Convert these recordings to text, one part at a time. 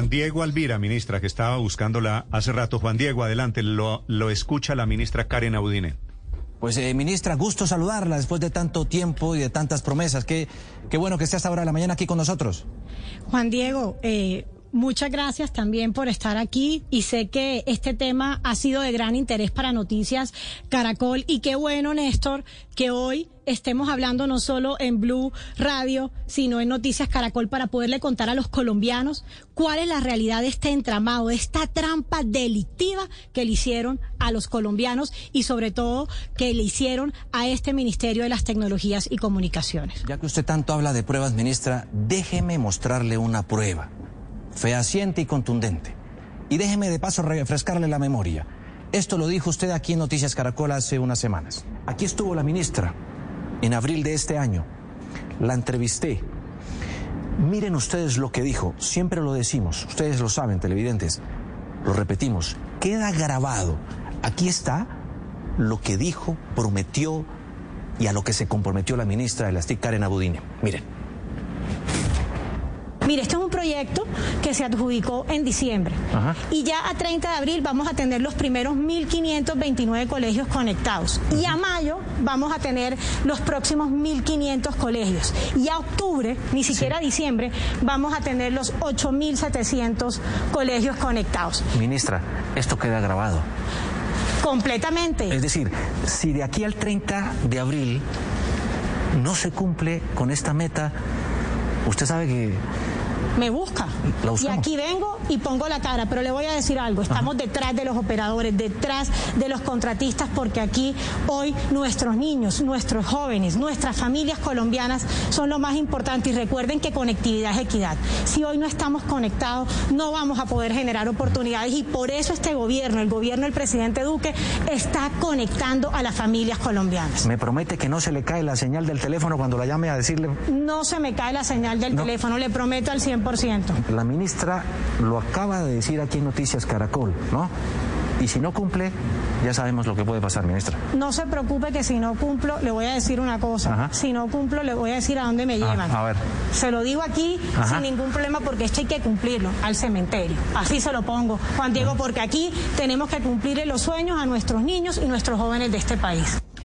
Juan Diego Alvira, ministra, que estaba buscándola hace rato. Juan Diego, adelante, lo, lo escucha la ministra Karen Audine. Pues, eh, ministra, gusto saludarla después de tanto tiempo y de tantas promesas. Qué, qué bueno que esté hasta ahora de la mañana aquí con nosotros. Juan Diego, eh, Muchas gracias también por estar aquí y sé que este tema ha sido de gran interés para Noticias Caracol y qué bueno, Néstor, que hoy estemos hablando no solo en Blue Radio, sino en Noticias Caracol para poderle contar a los colombianos cuál es la realidad de este entramado, de esta trampa delictiva que le hicieron a los colombianos y sobre todo que le hicieron a este Ministerio de las Tecnologías y Comunicaciones. Ya que usted tanto habla de pruebas, ministra, déjeme mostrarle una prueba fehaciente y contundente. Y déjeme de paso refrescarle la memoria. Esto lo dijo usted aquí en Noticias Caracol hace unas semanas. Aquí estuvo la ministra en abril de este año. La entrevisté. Miren ustedes lo que dijo. Siempre lo decimos. Ustedes lo saben, televidentes. Lo repetimos. Queda grabado. Aquí está lo que dijo, prometió y a lo que se comprometió la ministra de las TIC, Karen Abudine. Miren. Mire, este es un proyecto que se adjudicó en diciembre y ya a 30 de abril vamos a tener los primeros 1.529 colegios conectados y a mayo vamos a tener los próximos 1.500 colegios y a octubre, ni siquiera a diciembre, vamos a tener los 8.700 colegios conectados. Ministra, esto queda grabado. Completamente. Es decir, si de aquí al 30 de abril no se cumple con esta meta, usted sabe que me busca. Y aquí vengo y pongo la cara, pero le voy a decir algo, estamos detrás de los operadores, detrás de los contratistas, porque aquí hoy nuestros niños, nuestros jóvenes, nuestras familias colombianas son lo más importante y recuerden que conectividad es equidad. Si hoy no estamos conectados, no vamos a poder generar oportunidades y por eso este gobierno, el gobierno del presidente Duque, está conectando a las familias colombianas. ¿Me promete que no se le cae la señal del teléfono cuando la llame a decirle? No se me cae la señal del teléfono, le prometo al 100%. La ministra lo acaba de decir aquí en Noticias Caracol, ¿no? Y si no cumple, ya sabemos lo que puede pasar, ministra. No se preocupe que si no cumplo, le voy a decir una cosa. Si no cumplo, le voy a decir a dónde me ah, llevan. a ver. Se lo digo aquí sin ningún problema porque esto hay que cumplirlo, al cementerio. Así se lo pongo, Juan Diego, porque aquí tenemos que cumplirle los sueños a nuestros niños y nuestros jóvenes de este país.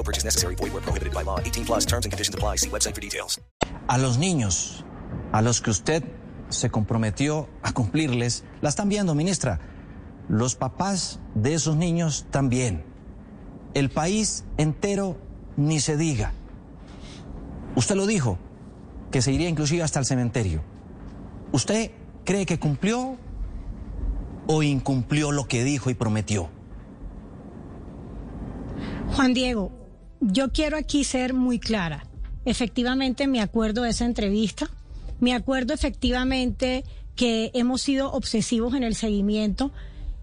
No purchase necessary. Void where prohibited by law. 18 plus terms and conditions apply. See website for details. A los niños, a los que usted se comprometió a cumplirles, la están viendo, ministra. Los papás de esos niños también. El país entero ni se diga. Usted lo dijo, que se iría inclusive hasta el cementerio. ¿Usted cree que cumplió o incumplió lo que dijo y prometió? Juan Diego, yo quiero aquí ser muy clara. Efectivamente, me acuerdo de esa entrevista. Me acuerdo efectivamente que hemos sido obsesivos en el seguimiento.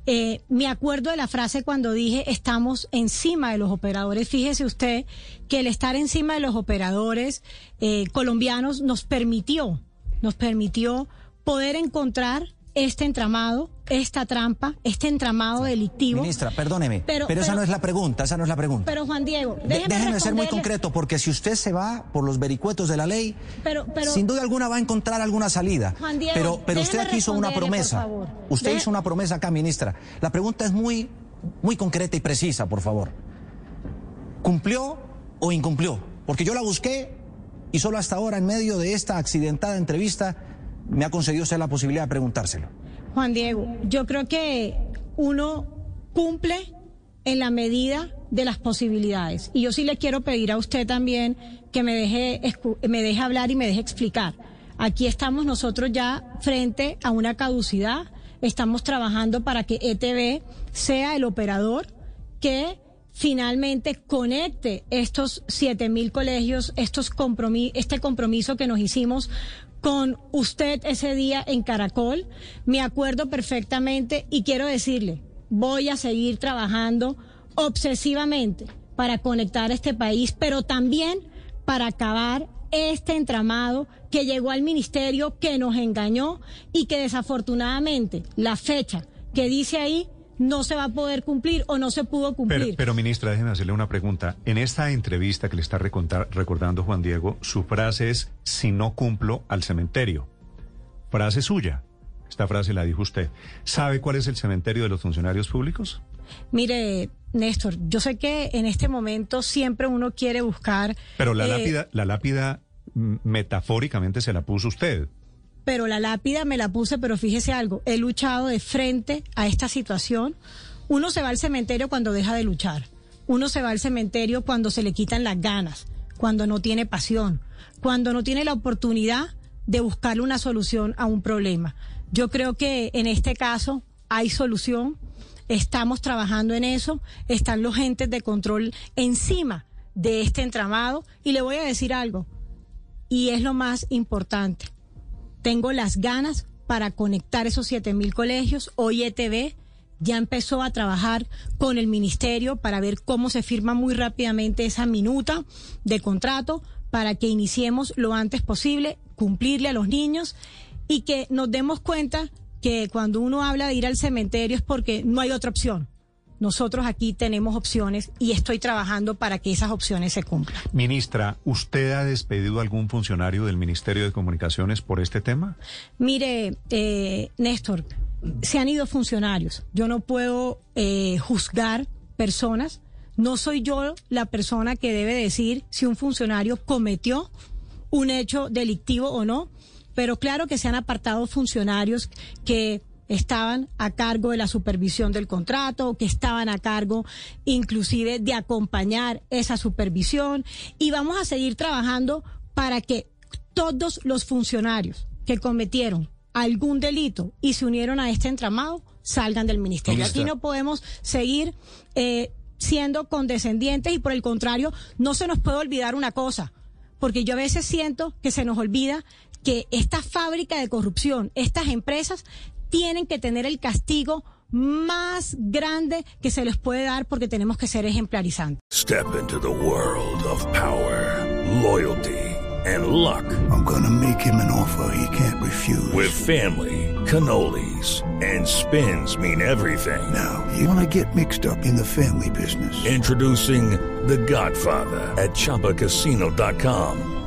Eh, me acuerdo de la frase cuando dije estamos encima de los operadores. Fíjese usted que el estar encima de los operadores eh, colombianos nos permitió, nos permitió poder encontrar este entramado, esta trampa, este entramado delictivo. Ministra, perdóneme, pero, esa no es la pregunta, esa no es la pregunta. Pero Juan Diego, déjeme, déjeme ser muy concreto, porque si usted se va por los vericuetos de la ley, sin duda alguna va a encontrar alguna salida. Juan Diego, pero pero usted aquí hizo una promesa. Usted hizo una promesa acá, ministra. La pregunta es muy, muy concreta y precisa, por favor. ¿Cumplió o incumplió? Porque yo la busqué y solo hasta ahora, en medio de esta accidentada entrevista, me ha concedido usted la posibilidad de preguntárselo. Juan Diego, yo creo que uno cumple en la medida de las posibilidades. Y yo sí le quiero pedir a usted también que me deje, me deje hablar y me deje explicar. Aquí estamos nosotros ya frente a una caducidad. Estamos trabajando para que ETV sea el operador que finalmente conecte estos siete mil colegios, estos este compromiso que nos hicimos con usted ese día en Caracol. Me acuerdo perfectamente y quiero decirle, voy a seguir trabajando obsesivamente para conectar este país, pero también para acabar este entramado que llegó al ministerio, que nos engañó y que desafortunadamente la fecha que dice ahí no se va a poder cumplir o no se pudo cumplir. Pero, ministra, déjeme hacerle una pregunta. En esta entrevista que le está recordando Juan Diego, su frase es, si no cumplo al cementerio. Frase suya. Esta frase la dijo usted. ¿Sabe cuál es el cementerio de los funcionarios públicos? Mire, Néstor, yo sé que en este momento siempre uno quiere buscar... Pero la, eh, lápida, la lápida mm, metafóricamente se la puso usted. Pero la lápida me la puse, pero fíjese algo, he luchado de frente a esta situación. Uno se va al cementerio cuando deja de luchar. Uno se va al cementerio cuando se le quitan las ganas, cuando no tiene pasión, cuando no tiene la oportunidad de buscarle una solución a un problema. Yo creo que en este caso hay solución Estamos trabajando en eso, están los entes de control encima de este entramado y le voy a decir algo, y es lo más importante. Tengo las ganas para conectar esos siete mil colegios. Hoy ETV ya empezó a trabajar con el ministerio para ver cómo se firma muy rápidamente esa minuta de contrato para que iniciemos lo antes posible, cumplirle a los niños y que nos demos cuenta que cuando uno habla de ir al cementerio es porque no hay otra opción. Nosotros aquí tenemos opciones y estoy trabajando para que esas opciones se cumplan. Ministra, ¿usted ha despedido a algún funcionario del Ministerio de Comunicaciones por este tema? Mire, eh, Néstor, se han ido funcionarios. Yo no puedo eh, juzgar personas. No soy yo la persona que debe decir si un funcionario cometió un hecho delictivo o no pero claro que se han apartado funcionarios que estaban a cargo de la supervisión del contrato, que estaban a cargo inclusive de acompañar esa supervisión y vamos a seguir trabajando para que todos los funcionarios que cometieron algún delito y se unieron a este entramado salgan del ministerio. Aquí no podemos seguir eh, siendo condescendientes y por el contrario, no se nos puede olvidar una cosa, porque yo a veces siento que se nos olvida que esta fábrica de corrupción, estas empresas, tienen que tener el castigo más grande que se les puede dar porque tenemos que ser ejemplarizantes. Step into the world of power, loyalty and luck. I'm gonna make him an offer he can't refuse. With family, cannolis and spins mean everything. Now, you wanna get mixed up in the family business. Introducing The Godfather at chapacasino.com.